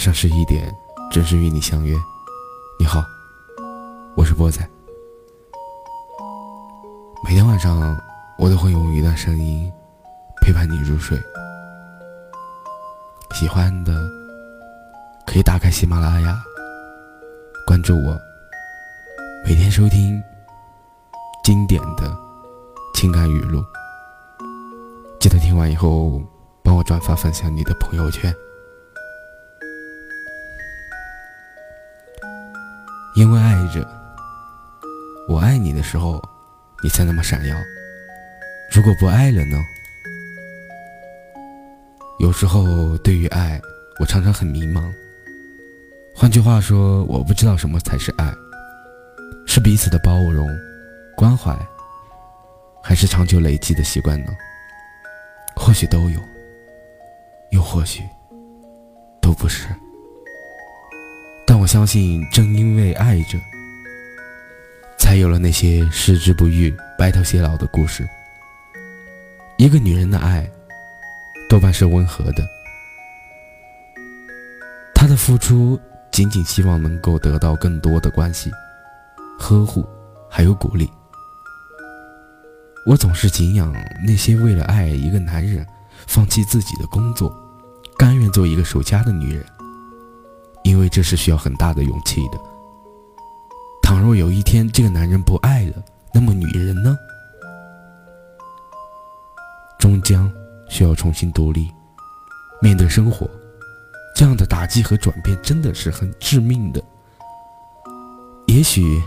上十一点，准时与你相约。你好，我是波仔。每天晚上，我都会用一段声音陪伴你入睡。喜欢的可以打开喜马拉雅，关注我，每天收听经典的情感语录。记得听完以后，帮我转发分享你的朋友圈。因为爱着，我爱你的时候，你才那么闪耀。如果不爱了呢？有时候对于爱，我常常很迷茫。换句话说，我不知道什么才是爱，是彼此的包容、关怀，还是长久累积的习惯呢？或许都有，又或许都不是。我相信，正因为爱着，才有了那些矢志不渝、白头偕老的故事。一个女人的爱，多半是温和的，她的付出仅仅希望能够得到更多的关系、呵护，还有鼓励。我总是敬仰那些为了爱一个男人，放弃自己的工作，甘愿做一个守家的女人。因为这是需要很大的勇气的。倘若有一天这个男人不爱了，那么女人呢？终将需要重新独立，面对生活，这样的打击和转变真的是很致命的。也许，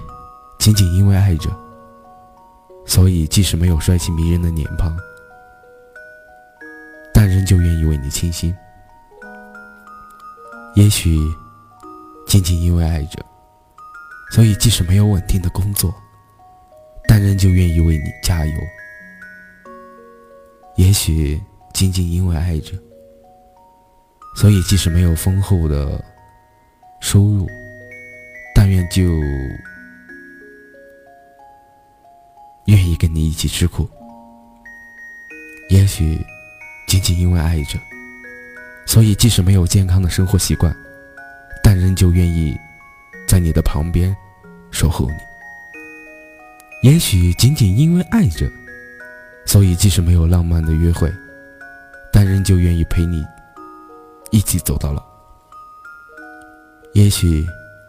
仅仅因为爱着，所以即使没有帅气迷人的脸庞，但仍旧愿意为你倾心。也许。仅仅因为爱着，所以即使没有稳定的工作，但仍旧愿意为你加油。也许仅仅因为爱着，所以即使没有丰厚的收入，但愿就愿意跟你一起吃苦。也许仅仅因为爱着，所以即使没有健康的生活习惯。但仍旧愿意在你的旁边守候你。也许仅仅因为爱着，所以即使没有浪漫的约会，但仍旧愿意陪你一起走到老。也许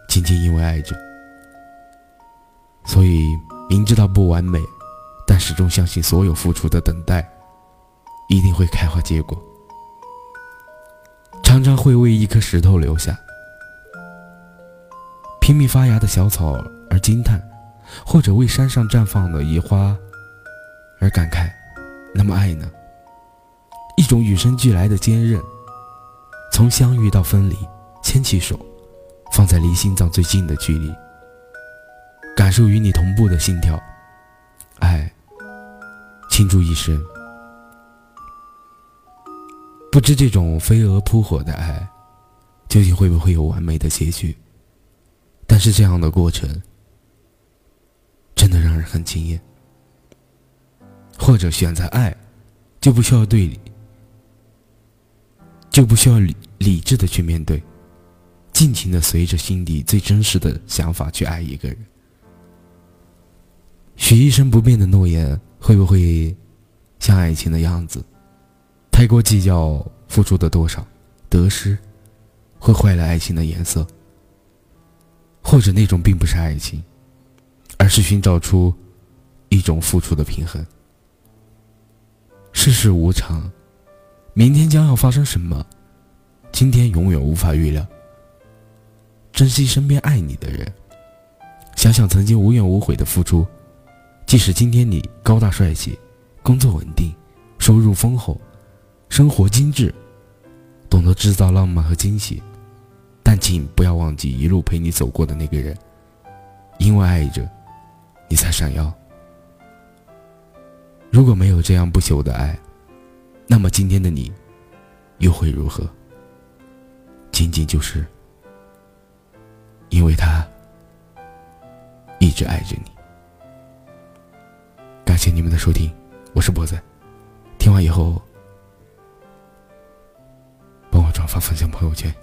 仅仅因为爱着，所以明知道不完美，但始终相信所有付出的等待一定会开花结果。常常会为一颗石头留下。拼命发芽的小草而惊叹，或者为山上绽放的野花而感慨。那么爱呢？一种与生俱来的坚韧。从相遇到分离，牵起手，放在离心脏最近的距离，感受与你同步的心跳。爱，倾注一生。不知这种飞蛾扑火的爱，究竟会不会有完美的结局？但是这样的过程，真的让人很惊艳。或者选择爱，就不需要对理，就不需要理理智的去面对，尽情的随着心底最真实的想法去爱一个人。许一生不变的诺言，会不会像爱情的样子，太过计较付出的多少，得失会坏了爱情的颜色。或者那种并不是爱情，而是寻找出一种付出的平衡。世事无常，明天将要发生什么，今天永远无法预料。珍惜身边爱你的人，想想曾经无怨无悔的付出，即使今天你高大帅气，工作稳定，收入丰厚，生活精致，懂得制造浪漫和惊喜。但请不要忘记一路陪你走过的那个人，因为爱着，你才闪耀。如果没有这样不朽的爱，那么今天的你，又会如何？仅仅就是因为他一直爱着你。感谢你们的收听，我是博仔。听完以后，帮我转发分享朋友圈。